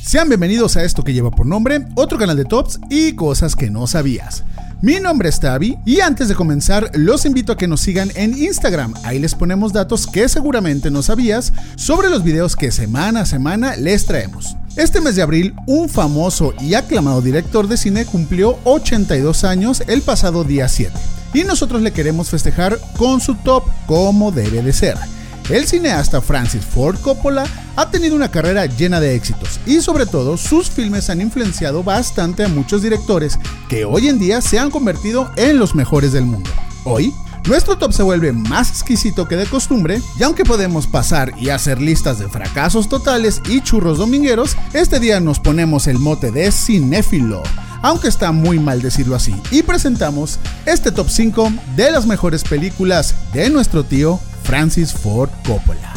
Sean bienvenidos a esto que lleva por nombre otro canal de tops y cosas que no sabías. Mi nombre es Tavi y antes de comenzar los invito a que nos sigan en Instagram. Ahí les ponemos datos que seguramente no sabías sobre los videos que semana a semana les traemos. Este mes de abril, un famoso y aclamado director de cine cumplió 82 años el pasado día 7 y nosotros le queremos festejar con su top como debe de ser. El cineasta Francis Ford Coppola ha tenido una carrera llena de éxitos y sobre todo sus filmes han influenciado bastante a muchos directores que hoy en día se han convertido en los mejores del mundo. Hoy, nuestro top se vuelve más exquisito que de costumbre y aunque podemos pasar y hacer listas de fracasos totales y churros domingueros, este día nos ponemos el mote de cinéfilo aunque está muy mal decirlo así, y presentamos este top 5 de las mejores películas de nuestro tío Francis Ford Coppola.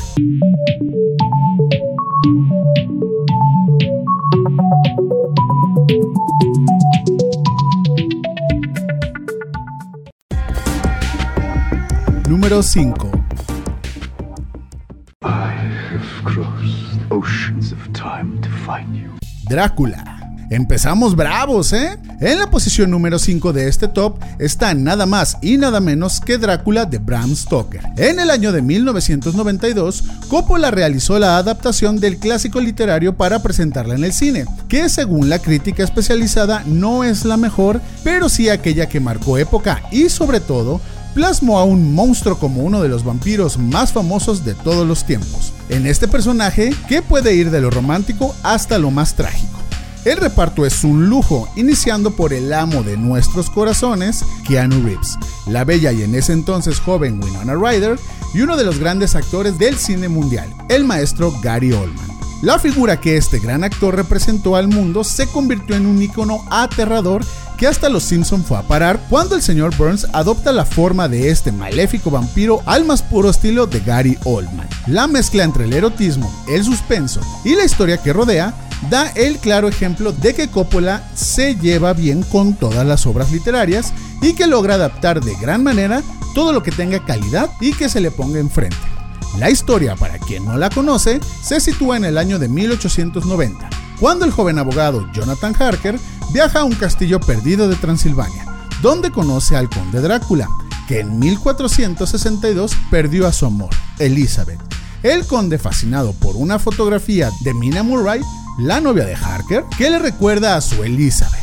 Número 5 Drácula Empezamos bravos, ¿eh? En la posición número 5 de este top está nada más y nada menos que Drácula de Bram Stoker. En el año de 1992, Coppola realizó la adaptación del clásico literario para presentarla en el cine, que según la crítica especializada no es la mejor, pero sí aquella que marcó época y sobre todo plasmó a un monstruo como uno de los vampiros más famosos de todos los tiempos. En este personaje, que puede ir de lo romántico hasta lo más trágico. El reparto es un lujo, iniciando por el amo de nuestros corazones, Keanu Reeves, la bella y en ese entonces joven Winona Ryder y uno de los grandes actores del cine mundial, el maestro Gary Oldman. La figura que este gran actor representó al mundo se convirtió en un icono aterrador que hasta los Simpson fue a parar cuando el señor Burns adopta la forma de este maléfico vampiro al más puro estilo de Gary Oldman. La mezcla entre el erotismo, el suspenso y la historia que rodea da el claro ejemplo de que Coppola se lleva bien con todas las obras literarias y que logra adaptar de gran manera todo lo que tenga calidad y que se le ponga enfrente. La historia, para quien no la conoce, se sitúa en el año de 1890, cuando el joven abogado Jonathan Harker viaja a un castillo perdido de Transilvania, donde conoce al conde Drácula, que en 1462 perdió a su amor, Elizabeth. El conde, fascinado por una fotografía de Mina Murray, la novia de Harker, que le recuerda a su Elizabeth.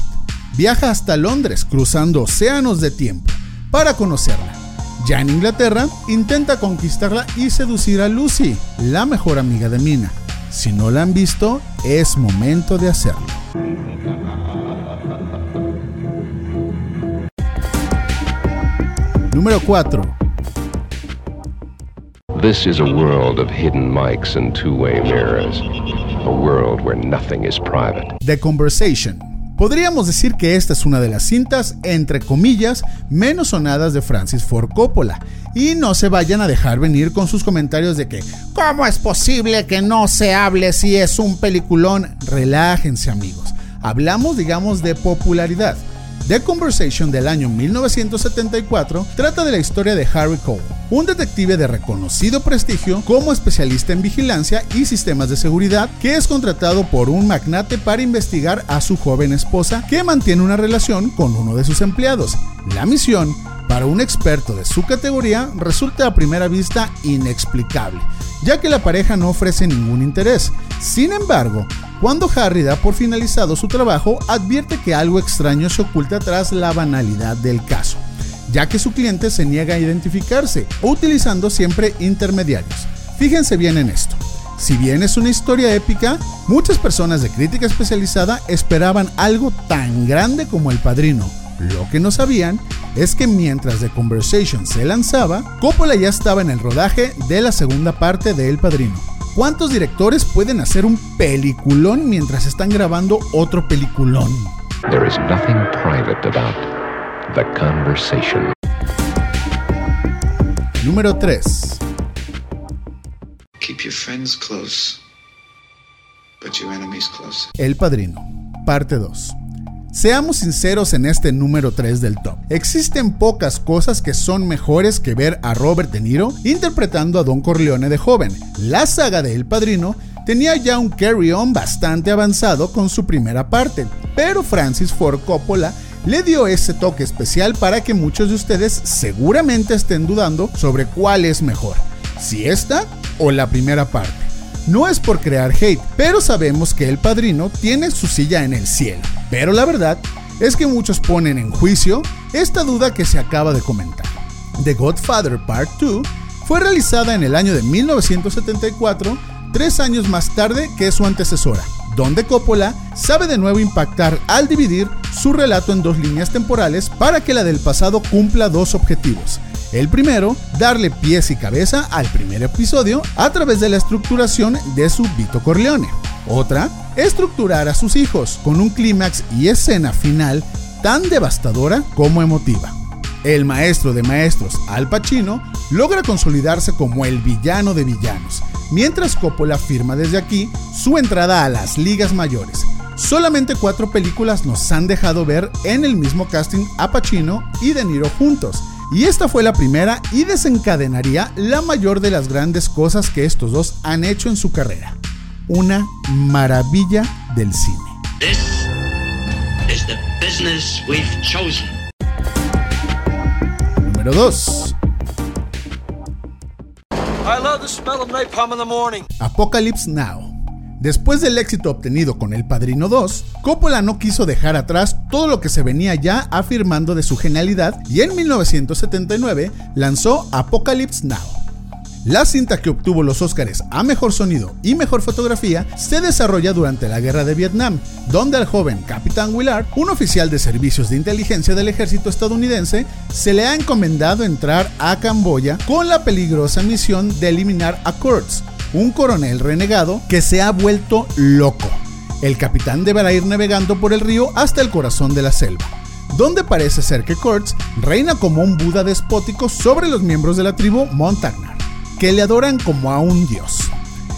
Viaja hasta Londres cruzando océanos de tiempo para conocerla. Ya en Inglaterra, intenta conquistarla y seducir a Lucy, la mejor amiga de Mina. Si no la han visto, es momento de hacerlo. Número 4. This is a world of hidden mics and two-way mirrors. A world where nothing is private. The Conversation. Podríamos decir que esta es una de las cintas, entre comillas, menos sonadas de Francis Ford Coppola. Y no se vayan a dejar venir con sus comentarios de que, ¿cómo es posible que no se hable si es un peliculón? Relájense amigos. Hablamos, digamos, de popularidad. The Conversation del año 1974 trata de la historia de Harry Cole, un detective de reconocido prestigio como especialista en vigilancia y sistemas de seguridad que es contratado por un magnate para investigar a su joven esposa que mantiene una relación con uno de sus empleados. La misión para un experto de su categoría resulta a primera vista inexplicable, ya que la pareja no ofrece ningún interés. Sin embargo, cuando Harry da por finalizado su trabajo, advierte que algo extraño se oculta tras la banalidad del caso, ya que su cliente se niega a identificarse, utilizando siempre intermediarios. Fíjense bien en esto. Si bien es una historia épica, muchas personas de crítica especializada esperaban algo tan grande como El Padrino. Lo que no sabían es que mientras The Conversation se lanzaba, Coppola ya estaba en el rodaje de la segunda parte de El Padrino. ¿Cuántos directores pueden hacer un peliculón mientras están grabando otro peliculón? There is nothing private about the conversation. Número 3. Keep your friends close, but your enemies closer. El Padrino, parte 2. Seamos sinceros en este número 3 del top. Existen pocas cosas que son mejores que ver a Robert De Niro interpretando a Don Corleone de joven. La saga de El Padrino tenía ya un carry-on bastante avanzado con su primera parte, pero Francis Ford Coppola le dio ese toque especial para que muchos de ustedes seguramente estén dudando sobre cuál es mejor, si esta o la primera parte. No es por crear hate, pero sabemos que el padrino tiene su silla en el cielo. Pero la verdad es que muchos ponen en juicio esta duda que se acaba de comentar. The Godfather Part 2 fue realizada en el año de 1974, tres años más tarde que su antecesora, donde Coppola sabe de nuevo impactar al dividir su relato en dos líneas temporales para que la del pasado cumpla dos objetivos. El primero, darle pies y cabeza al primer episodio a través de la estructuración de su Vito Corleone. Otra, estructurar a sus hijos con un clímax y escena final tan devastadora como emotiva. El maestro de maestros, Al Pacino, logra consolidarse como el villano de villanos, mientras Coppola firma desde aquí su entrada a las ligas mayores. Solamente cuatro películas nos han dejado ver en el mismo casting a Pacino y De Niro juntos, y esta fue la primera y desencadenaría la mayor de las grandes cosas que estos dos han hecho en su carrera. Una maravilla del cine. This is the business we've chosen. Número 2. I love the smell of napalm in the morning. Apocalypse Now. Después del éxito obtenido con El Padrino 2, Coppola no quiso dejar atrás todo lo que se venía ya afirmando de su genialidad y en 1979 lanzó Apocalypse Now. La cinta que obtuvo los Óscares a Mejor Sonido y Mejor Fotografía se desarrolla durante la Guerra de Vietnam, donde al joven Capitán Willard, un oficial de servicios de inteligencia del ejército estadounidense, se le ha encomendado entrar a Camboya con la peligrosa misión de eliminar a Kurtz, un coronel renegado que se ha vuelto loco. El capitán deberá ir navegando por el río hasta el corazón de la selva, donde parece ser que Kurtz reina como un Buda despótico sobre los miembros de la tribu Montagnar que le adoran como a un dios.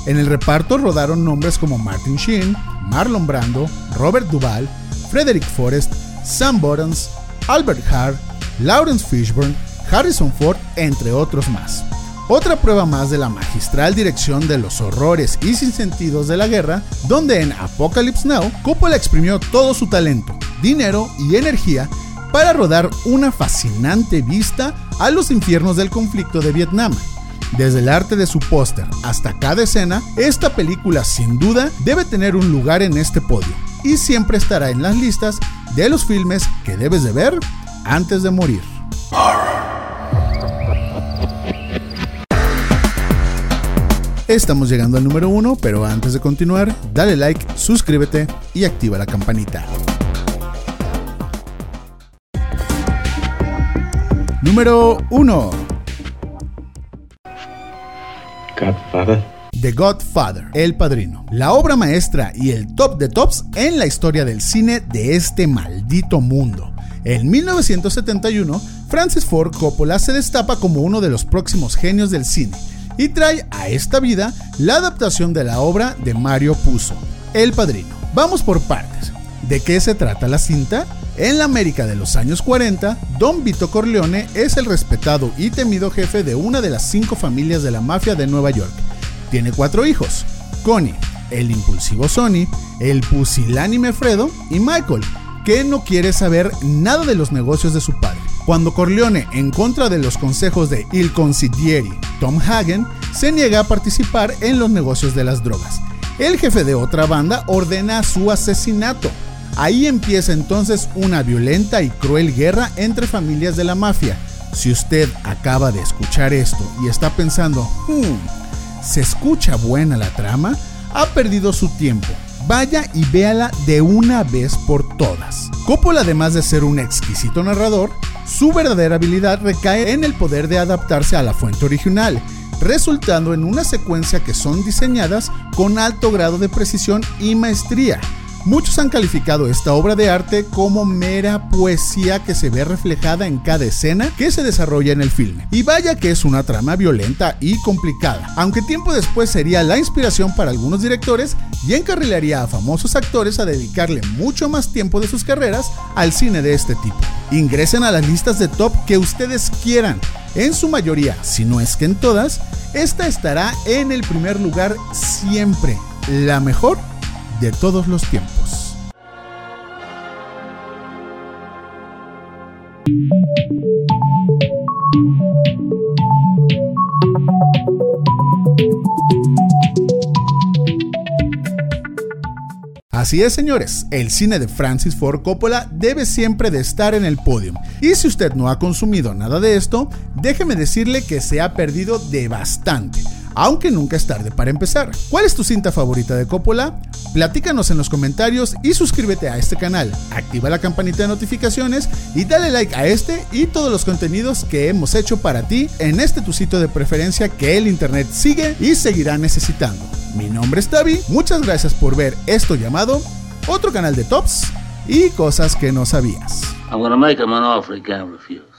En el reparto rodaron nombres como Martin Sheen, Marlon Brando, Robert Duvall, Frederick Forrest, Sam Bottoms, Albert Hart, Lawrence Fishburne, Harrison Ford, entre otros más. Otra prueba más de la magistral dirección de los horrores y sinsentidos de la guerra, donde en Apocalypse Now Coppola exprimió todo su talento, dinero y energía para rodar una fascinante vista a los infiernos del conflicto de Vietnam, desde el arte de su póster hasta cada escena, esta película sin duda debe tener un lugar en este podio y siempre estará en las listas de los filmes que debes de ver antes de morir. Estamos llegando al número uno, pero antes de continuar, dale like, suscríbete y activa la campanita. Número 1. Godfather. The Godfather, El Padrino, la obra maestra y el top de tops en la historia del cine de este maldito mundo. En 1971, Francis Ford Coppola se destapa como uno de los próximos genios del cine y trae a esta vida la adaptación de la obra de Mario Puzo, El Padrino. Vamos por partes. ¿De qué se trata la cinta? En la América de los años 40, Don Vito Corleone es el respetado y temido jefe de una de las cinco familias de la mafia de Nueva York. Tiene cuatro hijos, Connie, el impulsivo Sonny, el pusilánime Fredo y Michael, que no quiere saber nada de los negocios de su padre. Cuando Corleone, en contra de los consejos de Il Consigliere Tom Hagen, se niega a participar en los negocios de las drogas. El jefe de otra banda ordena su asesinato. Ahí empieza entonces una violenta y cruel guerra entre familias de la mafia. Si usted acaba de escuchar esto y está pensando, hmm, ¿se escucha buena la trama? Ha perdido su tiempo. Vaya y véala de una vez por todas. Coppola, además de ser un exquisito narrador, su verdadera habilidad recae en el poder de adaptarse a la fuente original, resultando en una secuencia que son diseñadas con alto grado de precisión y maestría. Muchos han calificado esta obra de arte como mera poesía que se ve reflejada en cada escena que se desarrolla en el filme. Y vaya que es una trama violenta y complicada, aunque tiempo después sería la inspiración para algunos directores y encarrilaría a famosos actores a dedicarle mucho más tiempo de sus carreras al cine de este tipo. Ingresen a las listas de top que ustedes quieran. En su mayoría, si no es que en todas, esta estará en el primer lugar siempre, la mejor de todos los tiempos. Así es, señores, el cine de Francis Ford Coppola debe siempre de estar en el podio. Y si usted no ha consumido nada de esto, déjeme decirle que se ha perdido de bastante aunque nunca es tarde para empezar. ¿Cuál es tu cinta favorita de Coppola? Platícanos en los comentarios y suscríbete a este canal. Activa la campanita de notificaciones y dale like a este y todos los contenidos que hemos hecho para ti en este tu sitio de preferencia que el internet sigue y seguirá necesitando. Mi nombre es Tavi, muchas gracias por ver esto llamado otro canal de tops y cosas que no sabías. I'm gonna make him an offer he.